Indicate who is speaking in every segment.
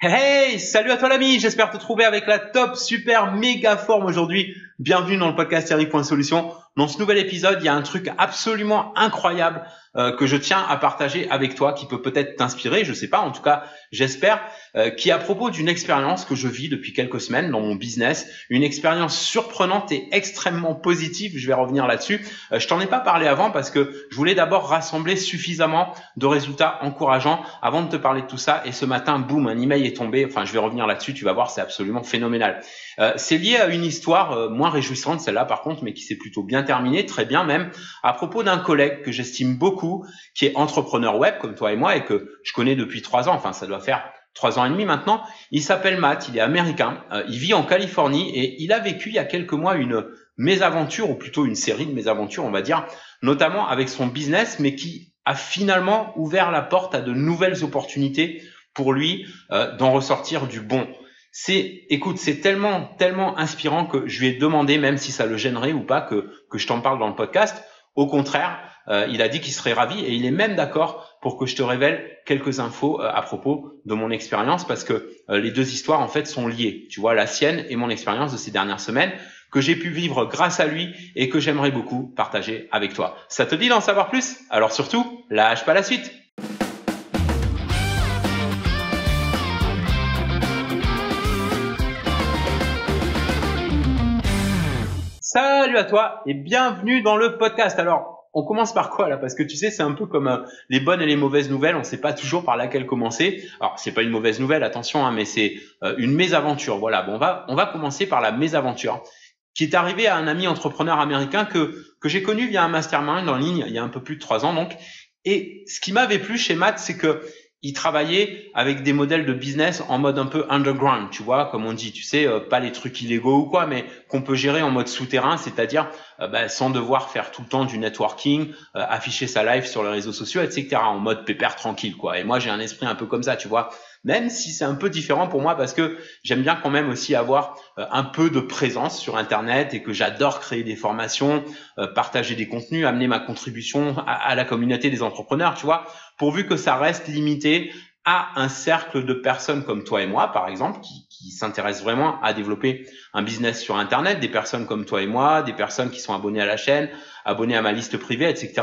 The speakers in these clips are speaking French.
Speaker 1: Hey, salut à toi l'ami, j'espère te trouver avec la top, super, méga forme aujourd'hui. Bienvenue dans le podcast Eric.solution. Dans ce nouvel épisode, il y a un truc absolument incroyable euh, que je tiens à partager avec toi, qui peut peut-être t'inspirer, je sais pas, en tout cas, j'espère, euh, qui est à propos d'une expérience que je vis depuis quelques semaines dans mon business, une expérience surprenante et extrêmement positive. Je vais revenir là-dessus. Euh, je t'en ai pas parlé avant parce que je voulais d'abord rassembler suffisamment de résultats encourageants avant de te parler de tout ça. Et ce matin, boum, un email est tombé. Enfin, je vais revenir là-dessus. Tu vas voir, c'est absolument phénoménal. Euh, c'est lié à une histoire réjouissante, celle-là par contre, mais qui s'est plutôt bien terminée, très bien même, à propos d'un collègue que j'estime beaucoup qui est entrepreneur web comme toi et moi et que je connais depuis trois ans. Enfin, ça doit faire trois ans et demi maintenant. Il s'appelle Matt, il est américain, euh, il vit en Californie et il a vécu il y a quelques mois une mésaventure ou plutôt une série de mésaventures, on va dire, notamment avec son business, mais qui a finalement ouvert la porte à de nouvelles opportunités pour lui euh, d'en ressortir du bon. C'est, écoute, c'est tellement, tellement inspirant que je lui ai demandé, même si ça le gênerait ou pas, que, que je t'en parle dans le podcast. Au contraire, euh, il a dit qu'il serait ravi et il est même d'accord pour que je te révèle quelques infos euh, à propos de mon expérience parce que euh, les deux histoires en fait sont liées. Tu vois, la sienne et mon expérience de ces dernières semaines que j'ai pu vivre grâce à lui et que j'aimerais beaucoup partager avec toi. Ça te dit d'en savoir plus? Alors surtout, lâche pas la suite. Salut à toi et bienvenue dans le podcast. Alors, on commence par quoi là? Parce que tu sais, c'est un peu comme euh, les bonnes et les mauvaises nouvelles. On ne sait pas toujours par laquelle commencer. Alors, c'est pas une mauvaise nouvelle, attention, hein, mais c'est euh, une mésaventure. Voilà. Bon, on va on va commencer par la mésaventure qui est arrivée à un ami entrepreneur américain que que j'ai connu via un mastermind en ligne il y a un peu plus de trois ans donc. Et ce qui m'avait plu chez Matt, c'est que il travaillait avec des modèles de business en mode un peu underground, tu vois, comme on dit, tu sais, euh, pas les trucs illégaux ou quoi, mais qu'on peut gérer en mode souterrain, c'est-à-dire euh, bah, sans devoir faire tout le temps du networking, euh, afficher sa life sur les réseaux sociaux, etc., en mode pépère tranquille, quoi. Et moi, j'ai un esprit un peu comme ça, tu vois même si c'est un peu différent pour moi parce que j'aime bien quand même aussi avoir euh, un peu de présence sur Internet et que j'adore créer des formations, euh, partager des contenus, amener ma contribution à, la communauté des entrepreneurs, tu vois, pourvu que ça reste limité à un cercle de personnes comme toi et moi, par exemple, qui, qui s'intéressent vraiment à développer un business sur Internet, des personnes comme toi et moi, des personnes qui sont abonnées à la chaîne, abonnées à ma liste privée, etc.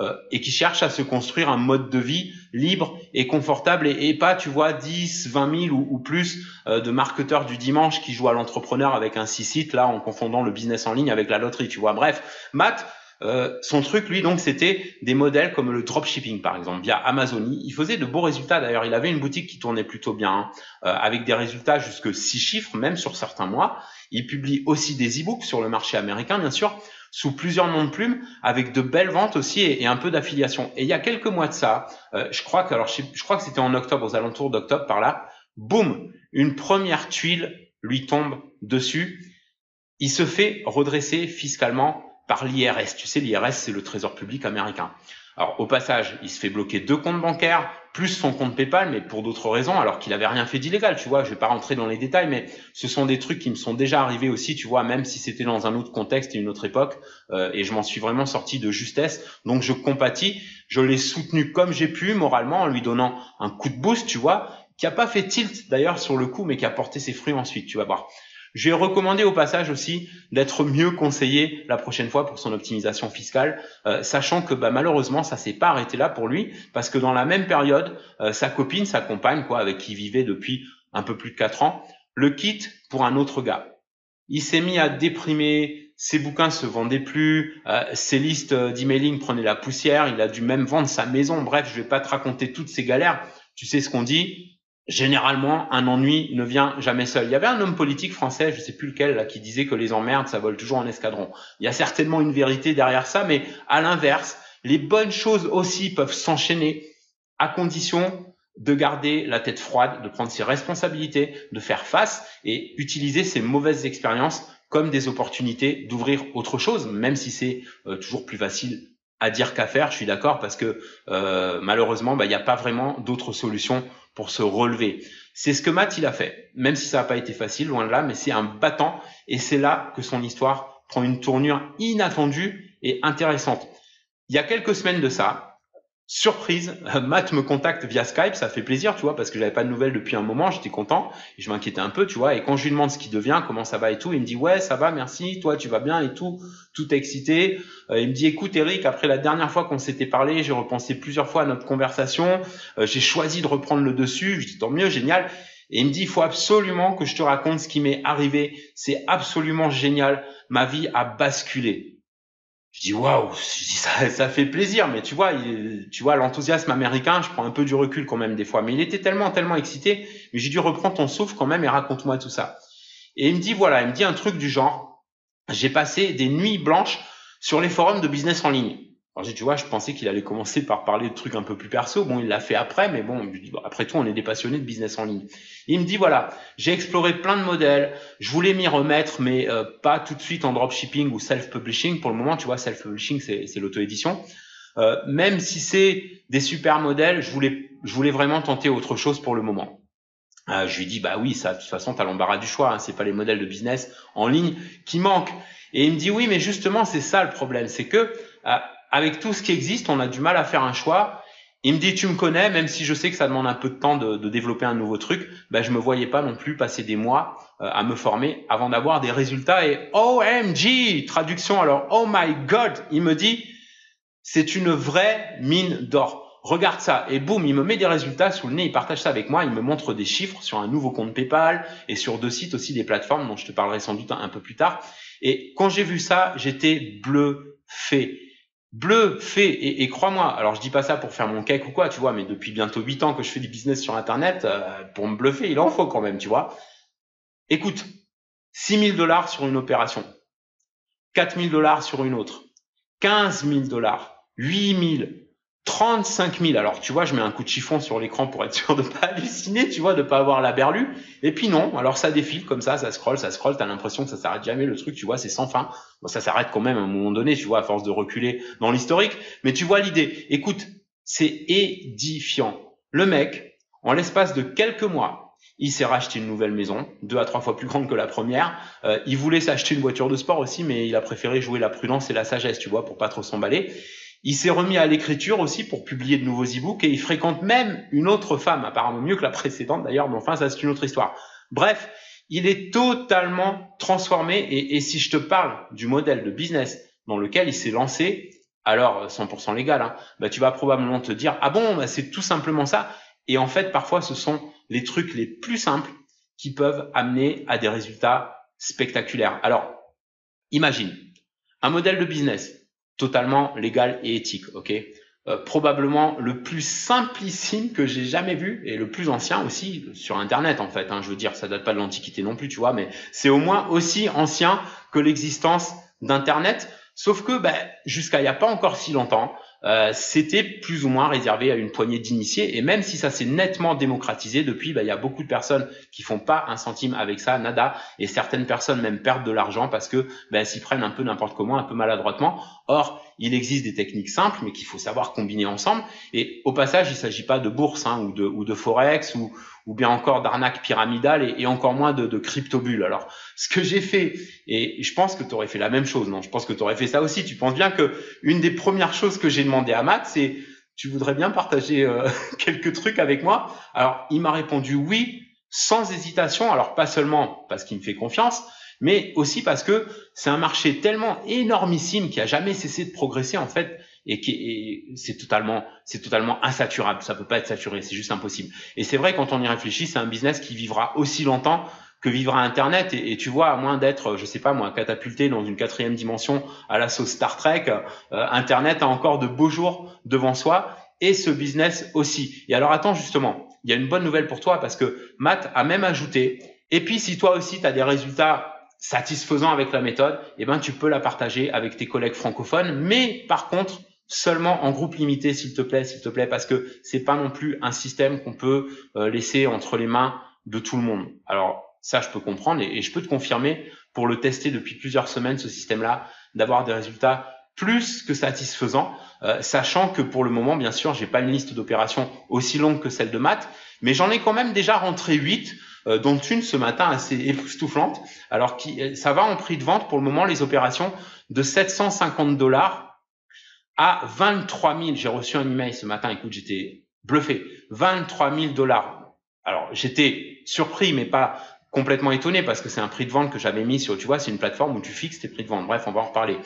Speaker 1: Euh, et qui cherchent à se construire un mode de vie libre et confortable et, pas, tu vois, 10, 20 000 ou, plus euh, de marketeurs du dimanche qui jouent à l'entrepreneur avec un six sites là en confondant le business en ligne avec la loterie, tu vois. Bref, Matt, euh, son truc, lui, donc, c'était des modèles comme le dropshipping, par exemple, via Amazonie. Il faisait de beaux résultats. D'ailleurs, il avait une boutique qui tournait plutôt bien, hein, avec des résultats jusque six chiffres, même sur certains mois. Il publie aussi des e-books sur le marché américain, bien sûr sous plusieurs noms de plumes, avec de belles ventes aussi et, un peu d'affiliation. Et il y a quelques mois de ça, euh, je crois que alors je, crois que c'était en octobre, aux alentours d'octobre par là, boum, une première tuile lui tombe dessus. Il se fait redresser fiscalement par l'IRS. Tu sais, l'IRS, c'est le Trésor public américain. Alors, au passage, il se fait bloquer deux comptes bancaires, plus son compte PayPal, mais pour d'autres raisons, alors qu'il avait rien fait d'illégal, tu vois. Je vais pas rentrer dans les détails, mais ce sont des trucs qui me sont déjà arrivés aussi, tu vois, même si c'était dans un autre contexte et une autre époque, euh, et je m'en suis vraiment sorti de justesse. Donc, je compatis, je l'ai soutenu comme j'ai pu, moralement, en lui donnant un coup de boost, tu vois, qui a pas fait tilt d'ailleurs sur le coup, mais qui a porté ses fruits ensuite, tu vas voir. Je vais recommander au passage aussi d'être mieux conseillé la prochaine fois pour son optimisation fiscale, euh, sachant que bah, malheureusement ça s'est pas arrêté là pour lui, parce que dans la même période, euh, sa copine, sa compagne, quoi, avec qui il vivait depuis un peu plus de quatre ans, le quitte pour un autre gars. Il s'est mis à déprimer, ses bouquins se vendaient plus, euh, ses listes d'emailing prenaient la poussière, il a dû même vendre sa maison. Bref, je vais pas te raconter toutes ces galères. Tu sais ce qu'on dit, généralement, un ennui ne vient jamais seul. Il y avait un homme politique français, je sais plus lequel, là, qui disait que les emmerdes, ça vole toujours en escadron. Il y a certainement une vérité derrière ça, mais à l'inverse, les bonnes choses aussi peuvent s'enchaîner à condition de garder la tête froide, de prendre ses responsabilités, de faire face et utiliser ces mauvaises expériences comme des opportunités d'ouvrir autre chose, même si c'est euh, toujours plus facile à dire qu'à faire, je suis d'accord, parce que euh, malheureusement, bah, il n'y a pas vraiment d'autres solutions pour se relever. C'est ce que Matt il a fait, même si ça n'a pas été facile, loin de là, mais c'est un battant et c'est là que son histoire prend une tournure inattendue et intéressante. Il y a quelques semaines de ça, Surprise, Matt me contacte via Skype, ça fait plaisir, tu vois, parce que j'avais pas de nouvelles depuis un moment, j'étais content, et je m'inquiétais un peu, tu vois, et quand je lui demande ce qui devient, comment ça va et tout, il me dit ouais, ça va, merci, toi tu vas bien et tout, tout excité. Euh, il me dit écoute Eric, après la dernière fois qu'on s'était parlé, j'ai repensé plusieurs fois à notre conversation, euh, j'ai choisi de reprendre le dessus, je dis tant mieux, génial. Et il me dit il faut absolument que je te raconte ce qui m'est arrivé, c'est absolument génial, ma vie a basculé. Je dis waouh, ça, fait plaisir, mais tu vois, tu vois l'enthousiasme américain, je prends un peu du recul quand même des fois, mais il était tellement tellement excité, mais j'ai dû reprendre ton souffle quand même et raconte-moi tout ça. Et il me dit voilà, il me dit un truc du genre, j'ai passé des nuits blanches sur les forums de business en ligne. Alors, tu vois, je pensais qu'il allait commencer par parler de trucs un peu plus perso. Bon, il l'a fait après, mais bon, après tout, on est des passionnés de business en ligne. Il me dit, voilà, j'ai exploré plein de modèles, je voulais m'y remettre, mais euh, pas tout de suite en dropshipping ou self-publishing. Pour le moment, tu vois, self-publishing, c'est l'auto-édition. Euh, même si c'est des super modèles, je voulais, je voulais vraiment tenter autre chose pour le moment. Euh, je lui dis, bah oui, ça, de toute façon, tu as l'embarras du choix. Hein, c'est pas les modèles de business en ligne qui manquent. Et il me dit, oui, mais justement, c'est ça le problème. C'est que avec tout ce qui existe, on a du mal à faire un choix. Il me dit, tu me connais, même si je sais que ça demande un peu de temps de, de développer un nouveau truc, ben, je me voyais pas non plus passer des mois euh, à me former avant d'avoir des résultats. Et OMG, traduction alors, oh my God, il me dit, c'est une vraie mine d'or. Regarde ça. Et boum, il me met des résultats sous le nez, il partage ça avec moi, il me montre des chiffres sur un nouveau compte PayPal et sur deux sites aussi des plateformes dont je te parlerai sans doute un peu plus tard. Et quand j'ai vu ça, j'étais bluffé bleu fait et, crois-moi. Alors je dis pas ça pour faire mon cake ou quoi tu vois mais depuis bientôt 8 ans que je fais du business sur internet euh, pour me bluffer il en faut quand même tu vois. Écoute 6000 dollars sur une opération. 4000 dollars sur une autre. 15 000 dollars. 8000 35 000. Alors, tu vois, je mets un coup de chiffon sur l'écran pour être sûr de pas halluciner, tu vois, de pas avoir la berlue. Et puis non, alors ça défile comme ça, ça scrolle, ça scrolle, t'as l'impression que ça s'arrête jamais, le truc, tu vois, c'est sans fin. Bon, ça s'arrête quand même à un moment donné, tu vois, à force de reculer dans l'historique. Mais tu vois l'idée. Écoute, c'est édifiant. Le mec, en l'espace de quelques mois, il s'est racheté une nouvelle maison, deux à trois fois plus grande que la première. Euh, il voulait s'acheter une voiture de sport aussi, mais il a préféré jouer la prudence et la sagesse, tu vois, pour pas trop s'emballer. Il s'est remis à l'écriture aussi pour publier de nouveaux e-books et il fréquente même une autre femme, apparemment mieux que la précédente d'ailleurs, mais enfin ça c'est une autre histoire. Bref, il est totalement transformé et, si je te parle du modèle de business dans lequel il s'est lancé, alors 100% légal, hein, bah, tu vas probablement te dire ah bon bah, c'est tout simplement ça. Et en fait parfois ce sont les trucs les plus simples qui peuvent amener à des résultats spectaculaires. Alors imagine un modèle de business totalement légal et éthique, ok? Euh, probablement le plus simplissime que j'ai jamais vu et le plus ancien aussi sur internet en fait hein, je veux dire ça date pas de l'antiquité non plus tu vois mais c'est au moins aussi ancien que l'existence d'internet sauf que ben, jusqu'à il y a pas encore si longtemps euh, c'était plus ou moins réservé à une poignée d'initiés. Et même si ça s'est nettement démocratisé depuis, bah, il y a beaucoup de personnes qui font pas un centime avec ça, nada. Et certaines personnes même perdent de l'argent parce que bah, s'y prennent un peu n'importe comment, un peu maladroitement. Or, il existe des techniques simples, mais qu'il faut savoir combiner ensemble. Et au passage, il s'agit pas de bourse hein, ou, de, ou de forex ou, ou bien encore d'arnaque pyramidale et, encore moins de, de crypto-bulles. Alors, ce que j'ai fait, et je pense que tu aurais fait la même chose, non Je pense que tu aurais fait ça aussi. Tu penses bien que une des premières choses que j'ai demandé à Matt, c'est tu voudrais bien partager euh, quelques trucs avec moi? Alors, il m'a répondu oui, sans hésitation. Alors, pas seulement parce qu'il me fait confiance, mais aussi parce que c'est un marché tellement énormissime qui a jamais cessé de progresser en fait et qui c'est totalement c'est totalement insaturable. Ça peut pas être saturé, c'est juste impossible. Et c'est vrai quand on y réfléchit, c'est un business qui vivra aussi longtemps que vivra Internet. Et, tu vois, à moins d'être, je sais pas moi, catapulté dans une quatrième dimension à la sauce Star Trek, euh, Internet a encore de beaux jours devant soi et ce business aussi. Et alors attends justement, il y a une bonne nouvelle pour toi parce que Matt a même ajouté. Et puis si toi aussi tu as des résultats satisfaisants avec la méthode, eh ben tu peux la partager avec tes collègues francophones. Mais par contre, seulement en groupe limité, s'il te plaît, s'il te plaît, parce que c'est pas non plus un système qu'on peut euh, laisser entre les mains de tout le monde. Alors ça, je peux comprendre et, je peux te confirmer pour le tester depuis plusieurs semaines ce système-là, d'avoir des résultats plus que satisfaisants, euh, sachant que pour le moment, bien sûr, j'ai pas une liste d'opérations aussi longue que celle de maths, mais j'en ai quand même déjà rentré 8, euh, dont une ce matin assez époustouflante. Alors qui, ça va en prix de vente pour le moment les opérations de 750 dollars à 23 000. J'ai reçu un email ce matin. Écoute, j'étais bluffé. 23 000 dollars. Alors, j'étais surpris, mais pas complètement étonné parce que c'est un prix de vente que j'avais mis sur, tu vois, c'est une plateforme où tu fixes tes prix de vente. Bref, on va en reparler.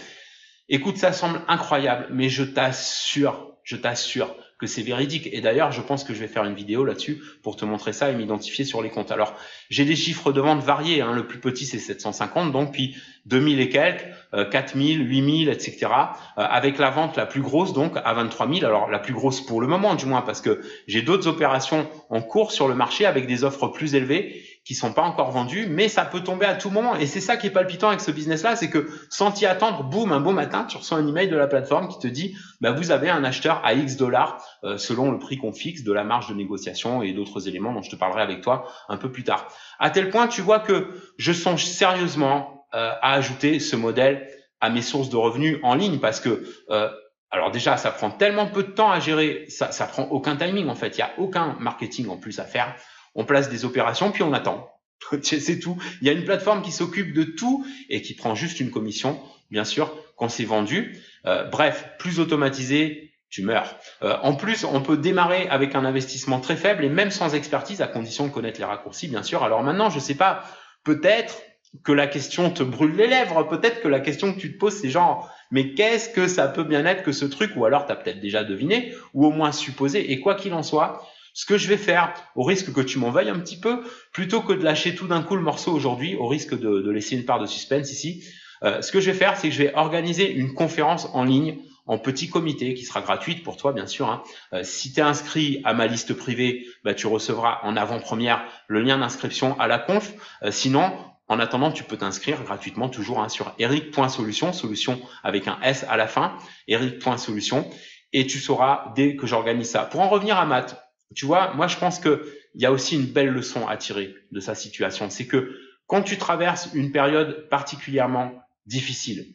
Speaker 1: Écoute, ça semble incroyable, mais je t'assure, je t'assure que c'est véridique. Et d'ailleurs, je pense que je vais faire une vidéo là-dessus pour te montrer ça et m'identifier sur les comptes. Alors, j'ai des chiffres de vente variés. Hein. Le plus petit, c'est 750, donc puis 2000 et quelques, euh, 4000, 8000, etc. avec la vente la plus grosse, donc à 23 000. Alors, la plus grosse pour le moment, du moins, parce que j'ai d'autres opérations en cours sur le marché avec des offres plus élevées qui sont pas encore vendus, mais ça peut tomber à tout moment. Et c'est ça qui est palpitant avec ce business-là, c'est que sans t'y attendre, boum, un beau matin, tu reçois un email de la plateforme qui te dit, bah, vous avez un acheteur à X dollars euh, selon le prix qu'on fixe, de la marge de négociation et d'autres éléments dont je te parlerai avec toi un peu plus tard. À tel point, tu vois que je songe sérieusement euh, à ajouter ce modèle à mes sources de revenus en ligne parce que euh, alors déjà, ça prend tellement peu de temps à gérer, ça, ça prend aucun timing en fait, il y a aucun marketing en plus à faire on place des opérations, puis on attend. c'est tout. Il y a une plateforme qui s'occupe de tout et qui prend juste une commission, bien sûr, quand c'est vendu. Euh, bref, plus automatisé, tu meurs. Euh, en plus, on peut démarrer avec un investissement très faible et même sans expertise, à condition de connaître les raccourcis, bien sûr. Alors maintenant, je sais pas, peut-être que la question te brûle les lèvres, peut-être que la question que tu te poses, c'est genre, mais qu'est-ce que ça peut bien être que ce truc Ou alors, tu as peut-être déjà deviné, ou au moins supposé. Et quoi qu'il en soit, ce que je vais faire, au risque que tu m'en veuilles un petit peu, plutôt que de lâcher tout d'un coup le morceau aujourd'hui, au risque de, laisser une part de suspense ici, euh, ce que je vais faire, c'est que je vais organiser une conférence en ligne en petit comité qui sera gratuite pour toi bien sûr. Hein. Euh, si tu es inscrit à ma liste privée, bah, tu recevras en avant-première le lien d'inscription à la conf. Euh, sinon, en attendant, tu peux t'inscrire gratuitement toujours hein, sur eric.solution, solution avec un S à la fin, eric.solution, et tu sauras dès que j'organise ça. Pour en revenir à maths, tu vois, moi je pense que il y a aussi une belle leçon à tirer de sa situation, c'est que quand tu traverses une période particulièrement difficile,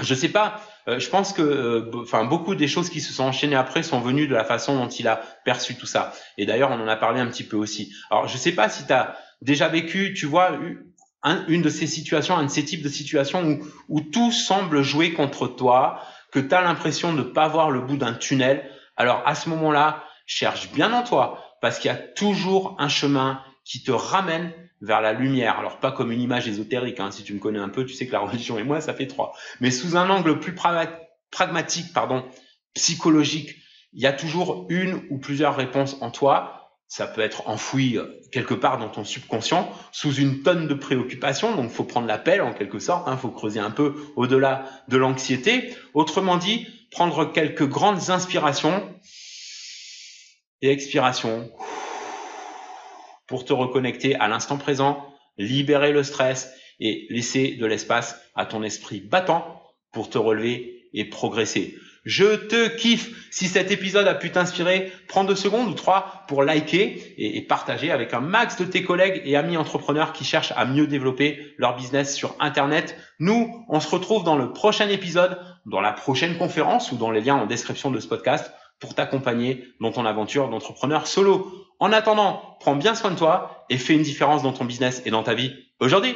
Speaker 1: je sais pas, euh, je pense que euh, enfin beaucoup des choses qui se sont enchaînées après sont venues de la façon dont il a perçu tout ça. Et d'ailleurs, on en a parlé un petit peu aussi. Alors, je sais pas si tu as déjà vécu, tu vois, une de ces situations, un de ces types de situations où, où tout semble jouer contre toi, que tu as l'impression de ne pas voir le bout d'un tunnel. Alors, à ce moment-là, cherche bien en toi, parce qu'il y a toujours un chemin qui te ramène vers la lumière. Alors pas comme une image ésotérique, hein. si tu me connais un peu, tu sais que la religion et moi, ça fait trois. Mais sous un angle plus pragmatique, pardon, psychologique, il y a toujours une ou plusieurs réponses en toi. Ça peut être enfoui euh, quelque part dans ton subconscient, sous une tonne de préoccupations. Donc, faut prendre la pelle en quelque sorte. Hein. faut creuser un peu au-delà de l'anxiété. Autrement dit, prendre quelques grandes inspirations expiration pour te reconnecter à l'instant présent, libérer le stress et laisser de l'espace à ton esprit battant pour te relever et progresser. Je te kiffe. Si cet épisode a pu t'inspirer, prends deux secondes ou trois pour liker et, partager avec un max de tes collègues et amis entrepreneurs qui cherchent à mieux développer leur business sur Internet. Nous, on se retrouve dans le prochain épisode, dans la prochaine conférence ou dans les liens en description de ce podcast pour t'accompagner dans ton aventure d'entrepreneur solo. En attendant, prends bien soin de toi et fais une différence dans ton business et dans ta vie aujourd'hui.